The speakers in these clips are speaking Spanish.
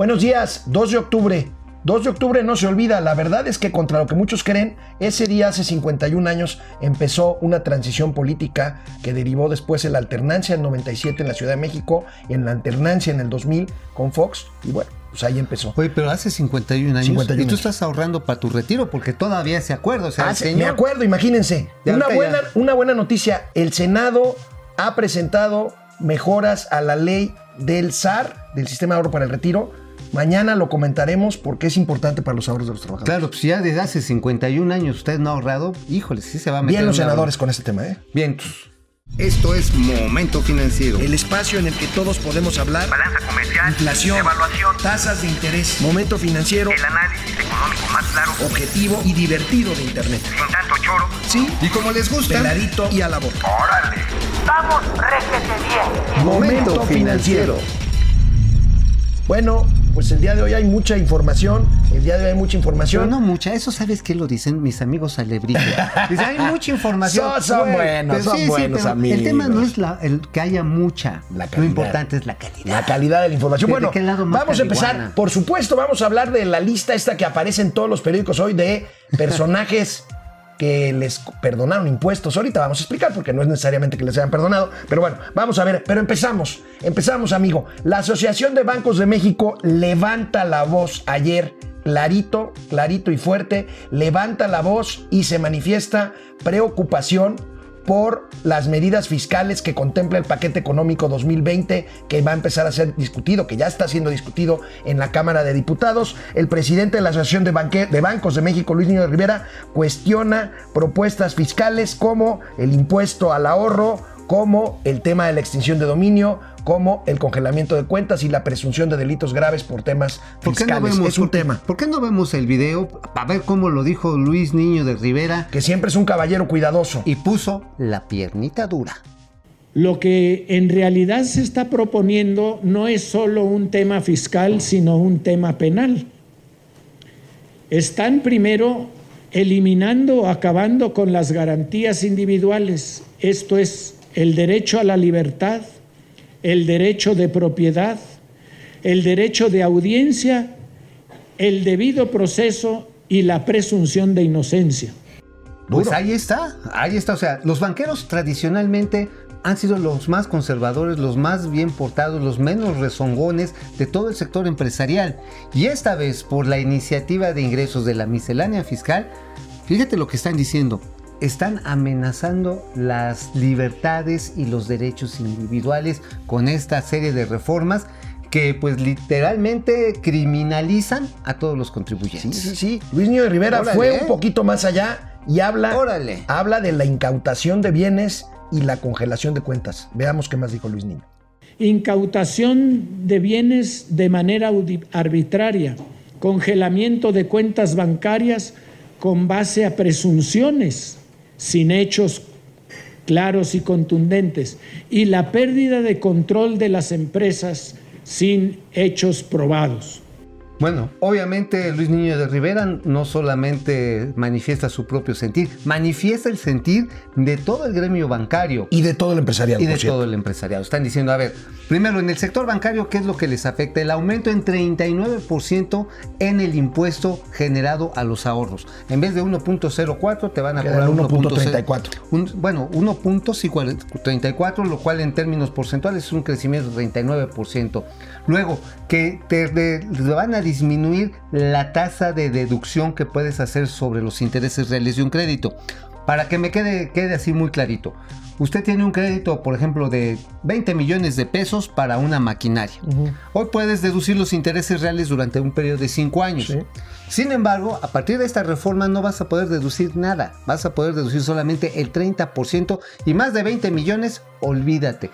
Buenos días, 2 de octubre. 2 de octubre no se olvida, la verdad es que contra lo que muchos creen, ese día hace 51 años empezó una transición política que derivó después en la alternancia en 97 en la Ciudad de México, en la alternancia en el 2000 con Fox y bueno, pues ahí empezó. Oye, pero hace 51 años 51 y tú años. estás ahorrando para tu retiro porque todavía se acuerda, o sea, Ah, el sí, señor- me acuerdo, imagínense. Una buena, ya. una buena noticia. El Senado ha presentado mejoras a la ley del SAR, del Sistema de Ahorro para el Retiro. Mañana lo comentaremos porque es importante para los ahorros de los trabajadores. Claro, pues ya desde hace 51 años usted no ha ahorrado, híjole, sí se va a meter Bien los senadores con este tema, ¿eh? Bien, pues, Esto es Momento Financiero. El espacio en el que todos podemos hablar. balanza comercial, Inflación, evaluación, tasas de interés, momento financiero, el análisis económico más claro, objetivo y divertido de Internet. sin tanto choro. Sí, Y como les gusta, peladito y a la boca. ¡Órale! ¡Vamos, réjete bien! Momento financiero. Bueno, pues el día de hoy hay mucha información. El día de hoy hay mucha pero información. no mucha, eso sabes qué lo dicen mis amigos alebrijes. Dicen, hay mucha información. Son- buenos, pero son buenos pero El tema no amigos. es la, el que haya mucha, La lo importante es la calidad. La calidad de la información. ¿De- Bueno, de qué lado más vamos a empezar. Por supuesto, vamos a hablar de la lista esta que aparece en todos los periódicos hoy de personajes que les perdonaron impuestos. Ahorita vamos a explicar porque no es necesariamente que les hayan perdonado. Pero bueno, vamos a ver. Pero empezamos. Empezamos, amigo. La Asociación de Bancos de México levanta la voz ayer. Clarito, clarito y fuerte, levanta la voz y se manifiesta preocupación por las medidas fiscales que contempla el paquete económico 2020 que va a empezar a ser discutido, que ya está siendo discutido en la Cámara de Diputados. El presidente de la Asociación de, Bancos de México, Luis Niño de Rivera, cuestiona propuestas fiscales como el impuesto al ahorro, como el tema de la extinción de dominio, como el congelamiento de cuentas y la presunción de delitos graves por temas ¿Por qué, no fiscales. vemos, es un por qué- tema ¿Por qué no vemos el video para ver cómo lo dijo Luis Niño de Rivera que siempre es un caballero cuidadoso. y puso la piernita dura? Lo que en realidad se está proponiendo no es solo un tema fiscal, sino un tema penal. Están primero eliminando o acabando con las garantías individuales, esto es el derecho a la libertad, el derecho de propiedad, el derecho de audiencia, el debido proceso y la presunción de inocencia. Pues ahí está, ahí está. O sea, los banqueros tradicionalmente han sido los más conservadores, los más bien portados, los menos rezongones de todo el sector empresarial. Y esta vez, por la iniciativa de ingresos de la miscelánea fiscal, fíjate lo que están diciendo. Están amenazando las libertades y los derechos individuales con esta serie de reformas que pues literalmente criminalizan a todos los Sí, contribuyentes. sí, sí. Luis Niño de Rivera Órale, fue ¿eh? un poquito más allá y habla, Órale. habla de la incautación de bienes y la congelación de cuentas. Veamos qué más dijo Luis Niño. incautación de bienes de manera arbitraria, congelamiento de cuentas bancarias con base a presunciones sin hechos claros y contundentes y la pérdida de control de las empresas sin hechos probados. Bueno, obviamente Luis Niño de Rivera no solamente manifiesta su propio sentir, manifiesta el sentir de todo el gremio bancario Y de todo el empresariado, y de todo el empresariado. Están diciendo, a ver, primero en el sector bancario, ¿qué es lo que les afecta? El aumento en 39% en el impuesto generado a los ahorros. En vez de 1.04 te van a cobrar el 1.34. 1.34. Un- bueno, 1.34, lo cual en términos porcentuales es un crecimiento de 39%. Luego, que te van a disminuir la tasa de deducción que puedes hacer sobre los intereses reales de un crédito. Para que me quede, quede así muy clarito. Usted tiene un crédito, por ejemplo, de 20 millones de pesos para una maquinaria. Hoy puedes deducir los intereses reales durante un periodo de 5 años. Sí. Sin embargo, a partir de esta reforma no vas a poder deducir nada. Vas a poder deducir solamente el 30% y más de 20 millones, olvídate.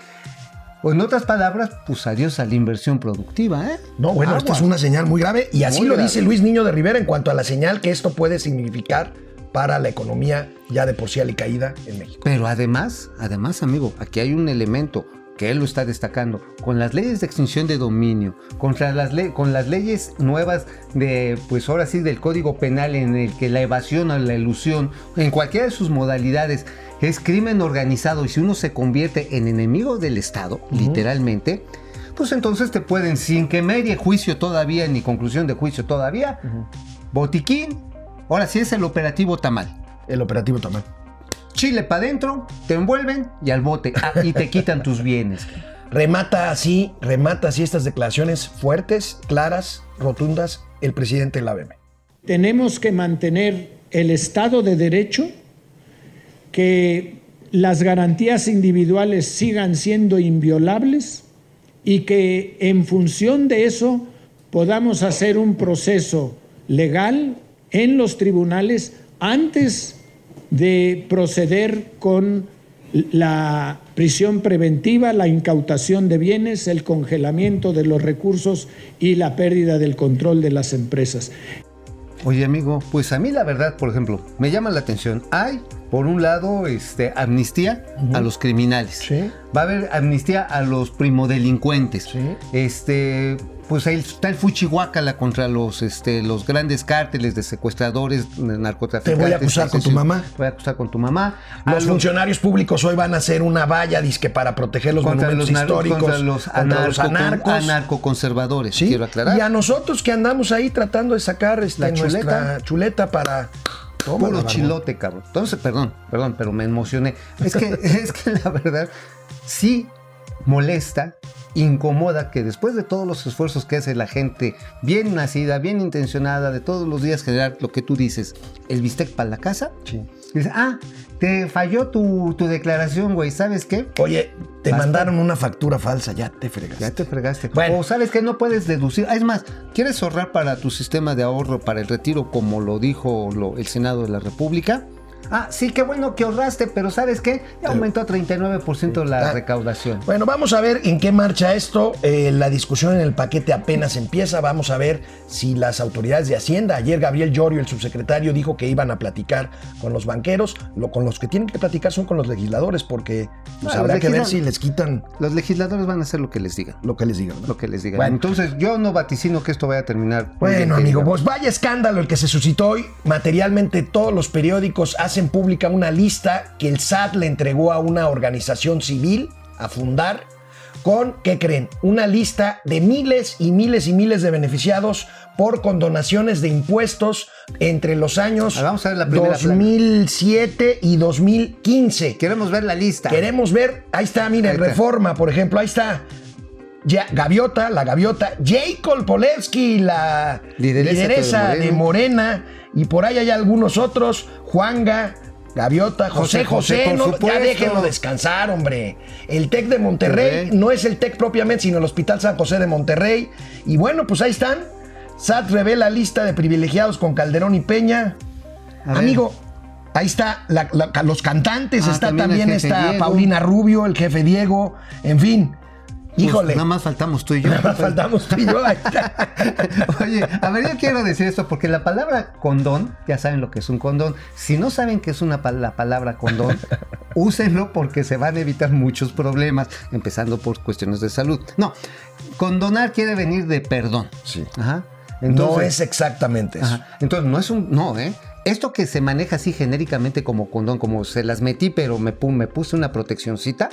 O en otras palabras, pues adiós a la inversión productiva, ¿eh? No, bueno, esta Aguas. es una señal muy grave y así Muy lo grave. dice Luis Niño de Rivera en cuanto a la señal que esto puede significar para la economía ya de por sí alicaída en México. Pero además, además, amigo, aquí hay un elemento que él lo está destacando. Con las leyes de extinción de dominio, contra las le- con las leyes nuevas de, pues ahora sí, del Código Penal en el que la evasión o la ilusión, en cualquiera de sus modalidades, es crimen organizado y si uno se convierte en enemigo del Estado, literalmente, pues entonces te pueden, sin que medie juicio todavía, ni conclusión de juicio todavía, botiquín, ahora sí es el operativo tamal. El operativo Tamal. Chile para adentro, te envuelven y al bote. Ah, y te quitan tus bienes. Remata así, remata así estas declaraciones fuertes, claras, rotundas, el presidente de la BM. Tenemos que mantener el Estado de Derecho, que las garantías individuales sigan siendo inviolables y que en función de eso podamos hacer un proceso legal en los tribunales antes de proceder con la prisión preventiva, la incautación de bienes, el congelamiento de los recursos y la pérdida del control de las empresas. Oye, amigo, pues a mí la verdad, por ejemplo, me llama la atención. Hay, por un lado, este, amnistía a los criminales. Sí. Va a haber amnistía a los primodelincuentes. Sí. Este, pues ahí está el fuchihuacala contra los, este, los grandes cárteles de secuestradores, de narcotraficantes. Te voy a acusar con tu mamá. Voy a acusar con tu mamá. Los funcionarios públicos hoy van a hacer una valla disque para proteger los monumentos los, históricos, contra los, contra los anarco- anarcoconservadores, ¿sí? quiero aclarar. Y a nosotros que andamos ahí tratando de sacar La nuestra chuleta. chuleta para... Tómala, Puro chilote, cabrón. Entonces, perdón, perdón, pero me emocioné. Es que, es que la verdad sí molesta, incomoda que después de todos los esfuerzos que hace la gente bien nacida, bien intencionada, de todos los días generar lo que tú dices, el bistec para la casa, Sí. dice, ah, te falló tu, tu declaración, güey, ¿sabes qué? Oye, te Basta. mandaron una factura falsa, ya te fregas. Ya te fregaste. Bueno. O sabes que no puedes deducir. Ah, Es más, ¿quieres ahorrar para tu sistema de ahorro para el retiro como lo dijo lo- el Senado de la República? Ah, sí, qué bueno que ahorraste, pero ¿sabes qué? Ya aumentó a 39% la Ah. recaudación. Bueno, vamos a ver en qué marcha esto. Eh, la discusión en el paquete apenas empieza. Vamos a ver si las autoridades de Hacienda, ayer Gabriel Llorio, el subsecretario, dijo que iban a platicar con los banqueros. Lo, con los que tienen que platicar son con los legisladores, porque pues, Ah, habrá que ver si les quitan Los legisladores van a hacer lo que les digan. lo que les digan. ¿no? Lo que les digan. Bueno. Entonces, yo no vaticino que esto vaya a terminar. Bueno, amigo, pues vaya escándalo el que se suscitó hoy. Materialmente todos los periódicos hacen pública una lista que el SAT le entregó a una organización civil a fundar con, ¿qué creen? Una lista de miles y miles y miles de beneficiados por condonaciones de impuestos entre los años vamos a ver la primera plana. 2007 y 2015. Queremos ver la lista. Queremos ver, ahí está, miren, Ahí está. Reforma, por ejemplo, ahí está. Ya, Gaviota, la Gaviota, Jacob Polewski, la Lideresa lideresa, de Morena. y por ahí hay algunos otros, Juanga, Gaviota, José José, José, por no, ya déjenlo descansar, hombre. El TEC de Monterrey no es el TEC propiamente, sino el Hospital San José de Monterrey. Y bueno, pues ahí están. SAT revela lista de privilegiados con Calderón y Peña. Amigo, ahí está la- la- los cantantes, Ah, está también está Diego. Paulina Rubio, el jefe Diego, en fin. Pues, Híjole, nada más faltamos tú y yo. nada más faltamos tú y yo. ahí está. Oye, a ver, yo quiero decir esto porque la palabra condón, ya saben lo que es un condón. Si no saben qué es una pa- la palabra condón, úsenlo porque se van a evitar muchos problemas, empezando por cuestiones de salud. No, condonar quiere venir de perdón. Sí. Ajá. no es exactamente eso. Ajá. Entonces, no es un. No, ¿eh? Esto que se maneja así genéricamente como condón, como se las metí, pero me, me puse una proteccioncita.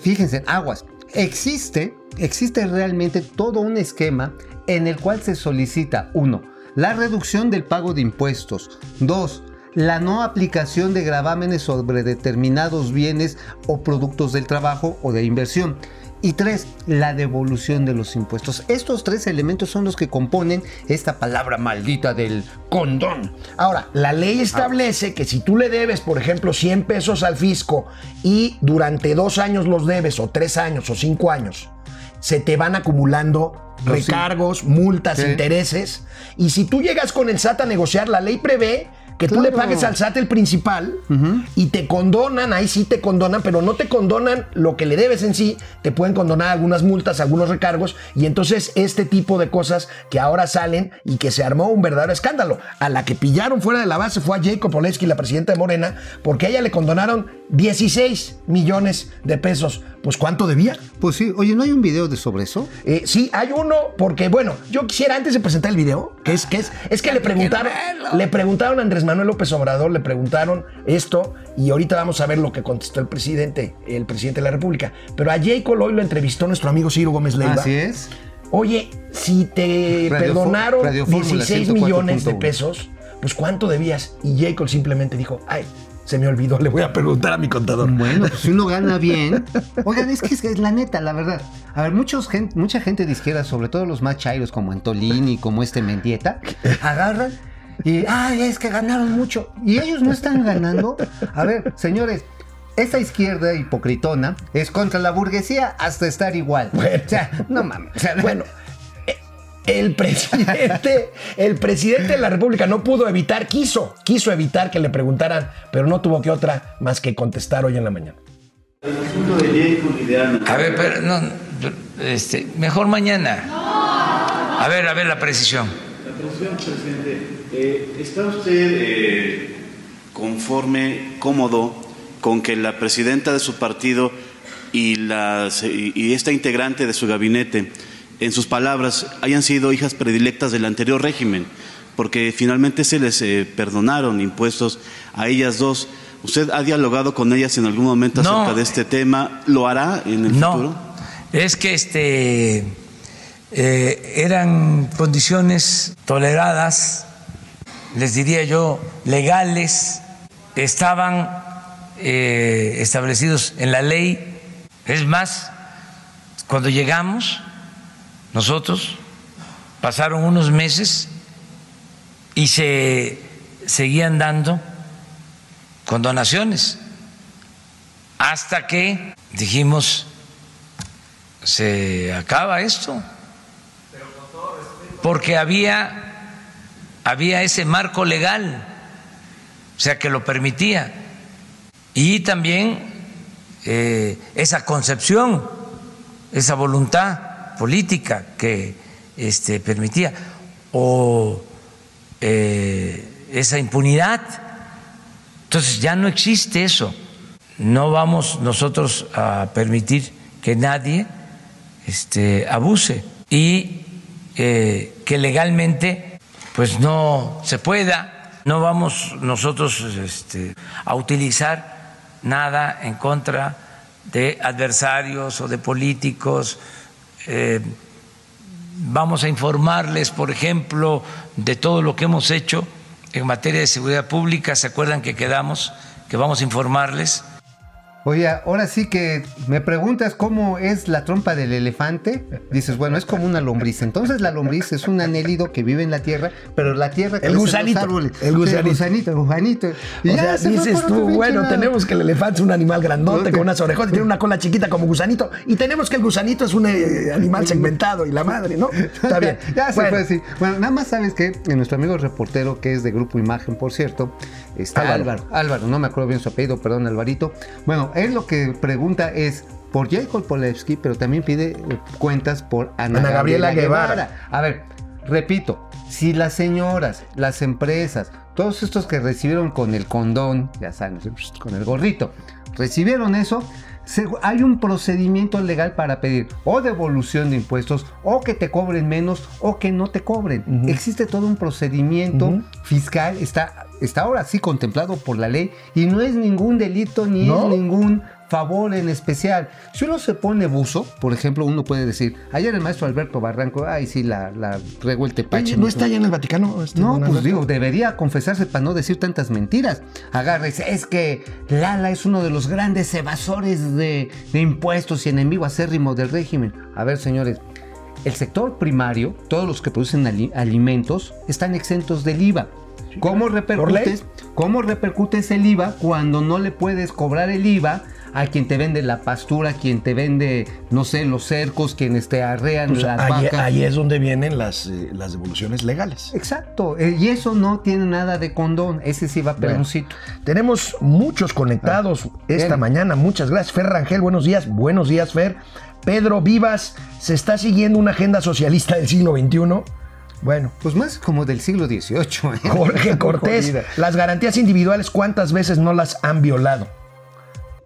Fíjense, aguas. Existe, existe realmente todo un esquema en el cual se solicita, uno, la reducción del pago de impuestos. Dos, la no aplicación de gravámenes sobre determinados bienes o productos del trabajo o de inversión. Y tres, la devolución de los impuestos. Estos tres elementos son los que componen esta palabra maldita del condón. Ahora, la ley establece que si tú le debes, por ejemplo, 100 pesos al fisco y durante dos años los debes, o tres años, o cinco años, se te van acumulando Los recargos, multas, intereses. Y si tú llegas con el SAT a negociar, la ley prevé que tú le pagues al SAT el principal y te condonan, ahí sí te condonan, pero no te condonan lo que le debes en sí, te pueden condonar algunas multas, algunos recargos, y entonces este tipo de cosas que ahora salen y que se armó un verdadero escándalo. A la que pillaron fuera de la base fue a Jacob Polensky, la presidenta de Morena, porque a ella le condonaron 16 millones de pesos pues cuánto debía. Pues sí, oye, ¿no hay un video de sobre eso? Eh, sí, hay uno, porque bueno, yo quisiera antes de presentar el video, que es que es, es que le preguntaron, le preguntaron a Andrés Manuel López Obrador, le preguntaron esto, y ahorita vamos a ver lo que contestó el presidente, el presidente de la República. Pero a J. Cole hoy lo entrevistó nuestro amigo Ciro Gómez Leiva. Así es. Oye, si te Radio perdonaron Fo- Radio Fórmula 16 millones de 104.1. pesos, pues ¿cuánto debías? Y J. Cole simplemente dijo, ay, se me olvidó, le voy a preguntar a mi contador. Bueno, pues si uno gana bien. Oigan, es que es, es la neta, la verdad. A ver, muchos gen- mucha gente de izquierda, sobre todo los más chairos como Antolini, como este Mendieta, agarran y, ay, es que ganaron mucho. Y ellos no están ganando. A ver, señores, esta izquierda hipocritona es contra la burguesía hasta estar igual. Bueno. O sea, no mames. O sea, Bueno, el presidente, el presidente de la República no pudo evitar, quiso, quiso evitar que le preguntaran, pero no tuvo que otra más que contestar hoy en la mañana. A ver, pero no, este, mejor mañana. A ver, a ver la precisión. La precisión, presidente, eh, ¿está usted eh, conforme, cómodo con que la presidenta de su partido y, la, y esta integrante de su gabinete, en sus palabras, hayan sido hijas predilectas del anterior régimen? Porque finalmente se les eh, perdonaron impuestos a ellas dos. ¿Usted ha dialogado con ellas en algún momento No. acerca de este tema? ¿Lo hará en el No, futuro? es que este eh, eran condiciones toleradas, les diría yo, legales, estaban eh, establecidos en la ley. Es más, cuando llegamos, nosotros pasaron unos meses y se seguían dando condonaciones hasta que dijimos se acaba esto porque había había ese marco legal o sea que lo permitía. Y también eh, esa concepción esa voluntad política que este, permitía o eh, esa impunidad entonces ya no existe eso. No vamos nosotros a permitir que nadie este, abuse y eh, que legalmente pues no se pueda. No vamos nosotros este, a utilizar nada en contra de adversarios o de políticos. Eh, vamos a informarles, por ejemplo, de todo lo que hemos hecho en materia de seguridad pública. ¿Se acuerdan que quedamos que vamos a informarles? Oye, ahora sí que me preguntas cómo es la trompa del elefante. Dices, bueno, es como una lombriz. Entonces la lombriz es un anélido que vive en la tierra, pero la tierra crece en los gusanito, árboles. el gusanito. gusanito, el gusanito. Y o ya sea, se dices tú, bueno, tenemos que el elefante es un animal grandote con unas orejotas, tiene una cola chiquita como gusanito, y tenemos que el gusanito es un eh, animal segmentado y la madre, ¿no? Está bien. Ya, ya se Bueno, fue así. Bueno, nada más sabes que nuestro amigo reportero, que es de Grupo Imagen, por cierto, está Álvaro. Álvaro. Álvaro, no me acuerdo bien su apellido, perdón, Alvarito. Bueno, él lo que pregunta es por Jacob Polewski, pero también pide eh, cuentas por Ana, Ana Gabriela Guevara. A ver, repito, si las señoras, las empresas, todos estos que recibieron con el condón, ya saben, con el gorrito, recibieron eso, hay un procedimiento legal para pedir o devolución de impuestos o que te cobren menos o que no te cobren. Existe todo un procedimiento fiscal, está, está ahora sí contemplado por la ley y no es ningún delito ni No. es ningún favor en especial. Si uno se pone buzo, por ejemplo, uno puede decir, ayer el maestro Alberto Barranco, ay sí, la, la regó el tepache. ¿No mijo". está allá en el Vaticano? este, No, pues digo, debería confesarse para no decir tantas mentiras. Agárrese, es que Lala es uno de los grandes evasores de, de impuestos y enemigo acérrimo del régimen. A ver, señores, el sector primario, todos los que producen ali- alimentos, están exentos del IVA. ¿Cómo repercutes, ¿Cómo repercutes el IVA cuando no le puedes cobrar el IVA a quien te vende la pastura, quien te vende, no sé, los cercos, quienes te arrean Pues las ahí, vacas? ahí es donde vienen las, eh, las devoluciones legales. Exacto, eh, y eso no tiene nada de condón, ese sí va Bueno. peloncito. Tenemos muchos conectados esta bien. mañana. Muchas gracias. Fer Rangel, buenos días. Buenos días, Fer. Pedro Vivas, se está siguiendo una agenda socialista del siglo XXI. Bueno, Pues más como del siglo XVIII. ¿eh? Jorge Cortés, las garantías individuales, ¿cuántas veces no las han violado?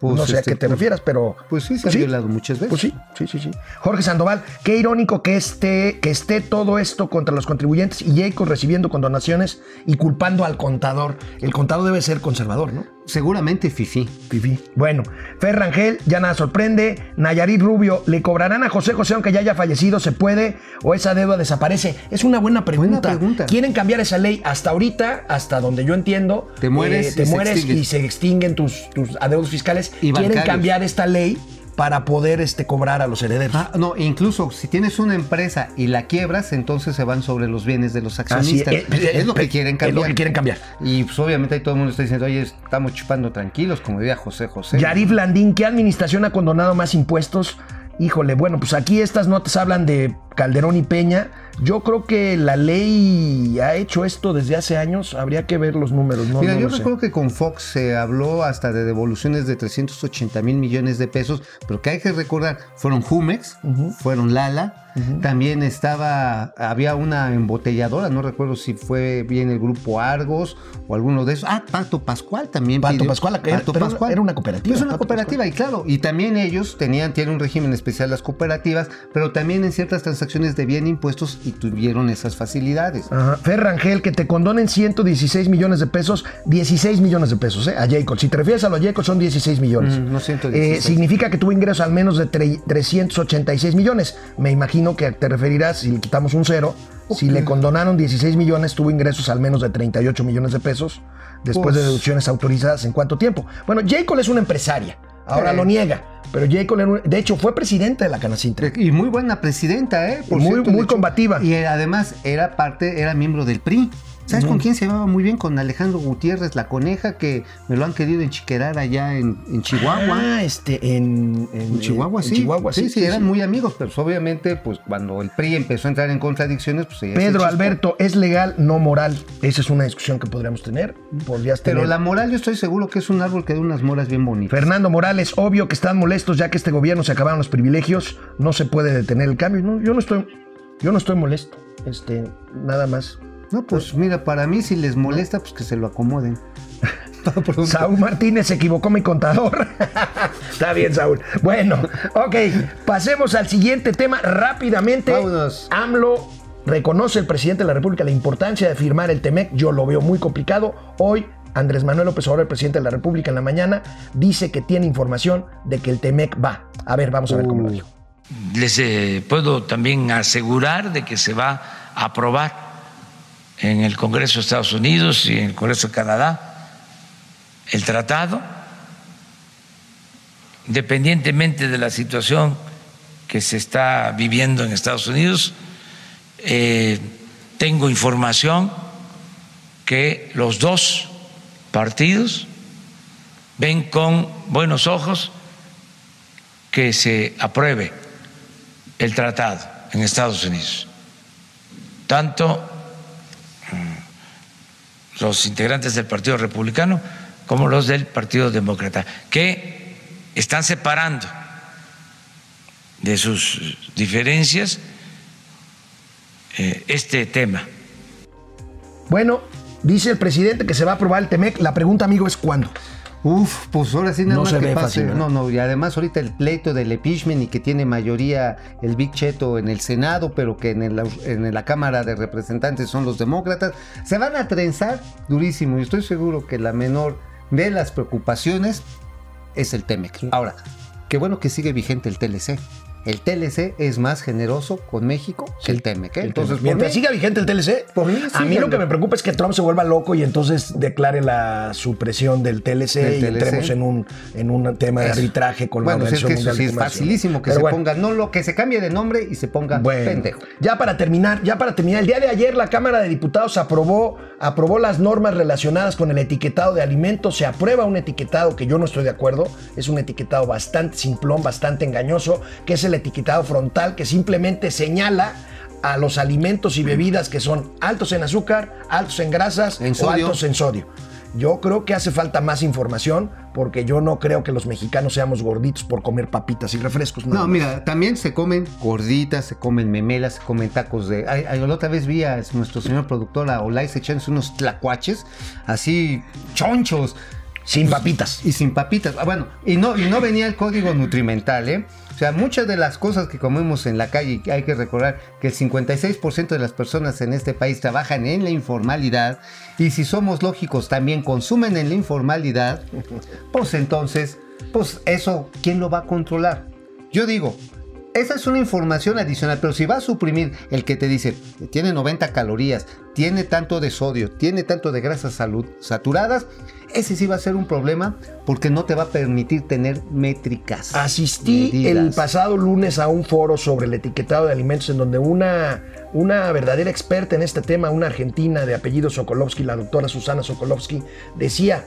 Pues, no sé a este, qué te pues- refieras, pero. Pues sí, se ha violado muchas veces. Pues sí, sí, sí, sí. Jorge Sandoval, qué irónico que esté, que esté todo esto contra los contribuyentes y Jacob recibiendo condonaciones y culpando al contador. El contador debe ser conservador, ¿no? Seguramente Fifi. Fifi. Bueno, Fer Rangel, ya nada sorprende. Nayarit Rubio, ¿le cobrarán a José José aunque ya haya fallecido? ¿Se puede? ¿O esa deuda desaparece? Es una buena pregunta. pregunta. Quieren cambiar esa ley hasta ahorita, hasta donde yo entiendo. Te mueres eh, te y se mueres extingue. y se extinguen tus, tus adeudos fiscales. Y Quieren bancarios. cambiar esta ley para poder este, cobrar a los herederos. Ah, no, incluso si tienes una empresa y la quiebras, entonces se van sobre los bienes de los Así accionistas. eh, es, eh, lo que eh, quieren Es cambiar. lo que quieren cambiar. Y pues obviamente ahí todo el mundo está diciendo, oye, estamos chupando tranquilos, como diría José José. Yarif Landín, ¿qué administración ha condonado más impuestos? Híjole, bueno, pues aquí estas notas hablan de Calderón y Peña. Yo creo que la ley ha hecho esto desde hace años. Habría que ver los números, ¿no? Mira, no yo sé. recuerdo que con Fox se habló hasta de devoluciones de 380 mil millones de pesos, pero que hay que recordar, fueron Jumex, fueron Lala, también estaba, había una embotelladora, no recuerdo si fue bien el grupo Argos o alguno de esos. Ah, Pato Pascual también. Pato pidió- Pascual, era- Pato Pascual. era una cooperativa, Es una Pato cooperativa, y claro, y también ellos tenían, tienen un régimen especial las cooperativas, pero también en ciertas transacciones debían impuestos y tuvieron esas facilidades. Ajá. Fer Rangel, que te condonen 116 millones de pesos, 16 millones de pesos, ¿eh? A Jacob. Si te refieres a los Jacob, son 16 millones. Mm, no 116. Eh, significa que tuvo ingresos al menos de tre- 386 millones. Me imagino que te referirás, si le quitamos un cero, si le condonaron 16 millones, tuvo ingresos al menos de 38 millones de pesos, después de deducciones autorizadas. ¿En cuánto tiempo? Bueno, Jacob es una empresaria. Ahora Sí. lo niega. Pero Jacob, de hecho, fue presidente de la Canacintra. Y muy buena presidenta, ¿eh? Muy- cierto, muy combativa. Y además era parte, era miembro del PRI. ¿Sabes con quién se llevaba muy bien? Con Alejandro Gutiérrez, la coneja, que me lo han querido enchiquerar allá en, en Chihuahua. Ah, este, en, en- En Chihuahua, en sí. Chihuahua, sí, sí, eran muy amigos, pero obviamente, pues cuando el PRI empezó a entrar en contradicciones, pues ella Pedro. Alberto, ¿es legal, no moral? Esa es una discusión que podríamos tener. Podrías Pero tener. la moral, yo estoy seguro que es un árbol que da unas moras bien bonitas. Fernando Morales, obvio que están molestos ya que este gobierno se acabaron los privilegios, no se puede detener el cambio. No, yo no estoy, yo no estoy molesto. Este, nada más. No, pues mira, para mí si les molesta, pues que se lo acomoden. Saúl Martínez se equivocó mi contador. Está bien, Saúl. Bueno, ok, pasemos al siguiente tema rápidamente. Vámonos. AMLO reconoce el presidente de la República la importancia de firmar el TEMEC. Yo lo veo muy complicado. Hoy, Andrés Manuel López Obrador, el presidente de la República, en la mañana, dice que tiene información de que el TEMEC va. A ver, vamos a ver cómo lo dijo. Les eh, puedo también asegurar de que se va a aprobar en el Congreso de Estados Unidos y en el Congreso de Canadá el tratado, independientemente de la situación que se está viviendo en Estados Unidos. eh, tengo información que los dos partidos ven con buenos ojos que se apruebe el tratado en Estados Unidos. Tanto los integrantes del Partido Republicano como los del Partido Demócrata, que están separando de sus diferencias eh, este tema. Bueno, dice el presidente que se va a aprobar el TEMEC. La pregunta, amigo, es cuándo. Uf, pues ahora sí nada No más se que ve pase. no, no, y además ahorita el pleito del impeachment y que tiene mayoría el Big Cheto en el Senado, pero que en, el- en la Cámara de Representantes son los demócratas, se van a trenzar durísimo y estoy seguro que la menor de las preocupaciones es el TEMEC. Ahora, qué bueno que sigue vigente el TLC. El TLC es más generoso con México que el TEMEC. ¿eh? Entonces, por mientras mí- siga vigente el TLC, Por mí, a mí lo que me preocupa es que Trump se vuelva loco y entonces declare la supresión del TLC Del y TLC. entremos en un, en un tema de Eso. arbitraje con bueno, la si es que Organización eso Mundial sí de es facilísimo que Pero se bueno. ponga, no lo que se cambie de nombre y se ponga Bueno, pendejo. ya para terminar, ya para terminar, el día de ayer la Cámara de Diputados aprobó, aprobó las normas relacionadas con el etiquetado de alimentos. Se aprueba un etiquetado que yo no estoy de acuerdo. Es un etiquetado bastante simplón, bastante engañoso, que es el etiquetado frontal, que simplemente señala a los alimentos y bebidas que son altos en azúcar, altos en grasas En o altos en sodio. Yo creo que hace falta más información porque yo no creo que los mexicanos seamos gorditos por comer papitas y refrescos. No, mira, también se comen gorditas, se comen memelas, se comen tacos de. Ay, ay, la otra vez vi a nuestro señor productor, a Olais, echándose unos tlacuaches, así chonchos. Sin papitas. y sin papitas. Ah, bueno, y no, y no venía el código nutrimental, ¿eh? O sea, muchas de las cosas que comemos en la calle, hay que recordar que el 56% de las personas en este país trabajan en la informalidad y si somos lógicos también consumen en la informalidad, pues entonces, pues eso, ¿quién lo va a controlar? Yo digo, esa es una información adicional, pero si va a suprimir el que te dice, tiene 90 calorías, tiene tanto de sodio, tiene tanto de grasas salud- saturadas, ese sí va a ser un problema porque no te va a permitir tener métricas. Asistí medidas. el pasado lunes a un foro sobre el etiquetado de alimentos en donde una, una verdadera experta en este tema, una argentina de apellido Sokolovsky, la doctora Susana Sokolovsky, decía,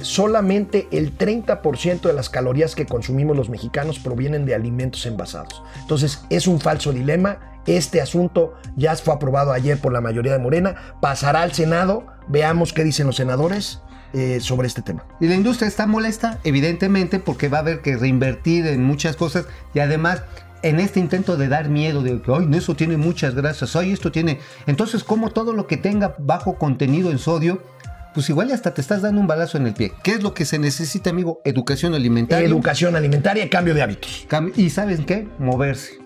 solamente el 30% de las calorías que consumimos los mexicanos provienen de alimentos envasados. Entonces es un falso dilema. Este asunto ya fue aprobado ayer por la mayoría de Morena, pasará al Senado, veamos qué dicen los senadores eh, sobre este tema. Y la industria está molesta, evidentemente, porque va a haber que reinvertir en muchas cosas y además en este intento de dar miedo de que, hoy eso tiene muchas grasas, hoy esto tiene... Entonces, como todo lo que tenga bajo contenido en sodio, pues igual y hasta te estás dando un balazo en el pie. ¿Qué es lo que se necesita, amigo? Educación alimentaria. Educación alimentaria y cambio de hábitos. Y ¿saben qué? Moverse.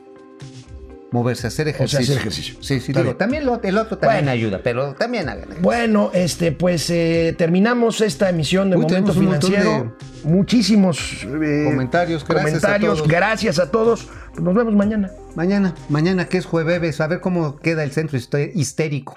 Moverse, hacer ejercicio. hacer ejercicio. Sí, sí, digo, también lo- el otro también Bueno. ayuda, pero también hagan. Bueno, este, pues eh, terminamos esta emisión de Uy, Momento Financiero. Muchísimos eh, Comentarios, gracias a comentarios, todos. gracias a todos. Pues nos vemos mañana. Mañana, mañana que es jueves, a ver cómo queda el centro histérico.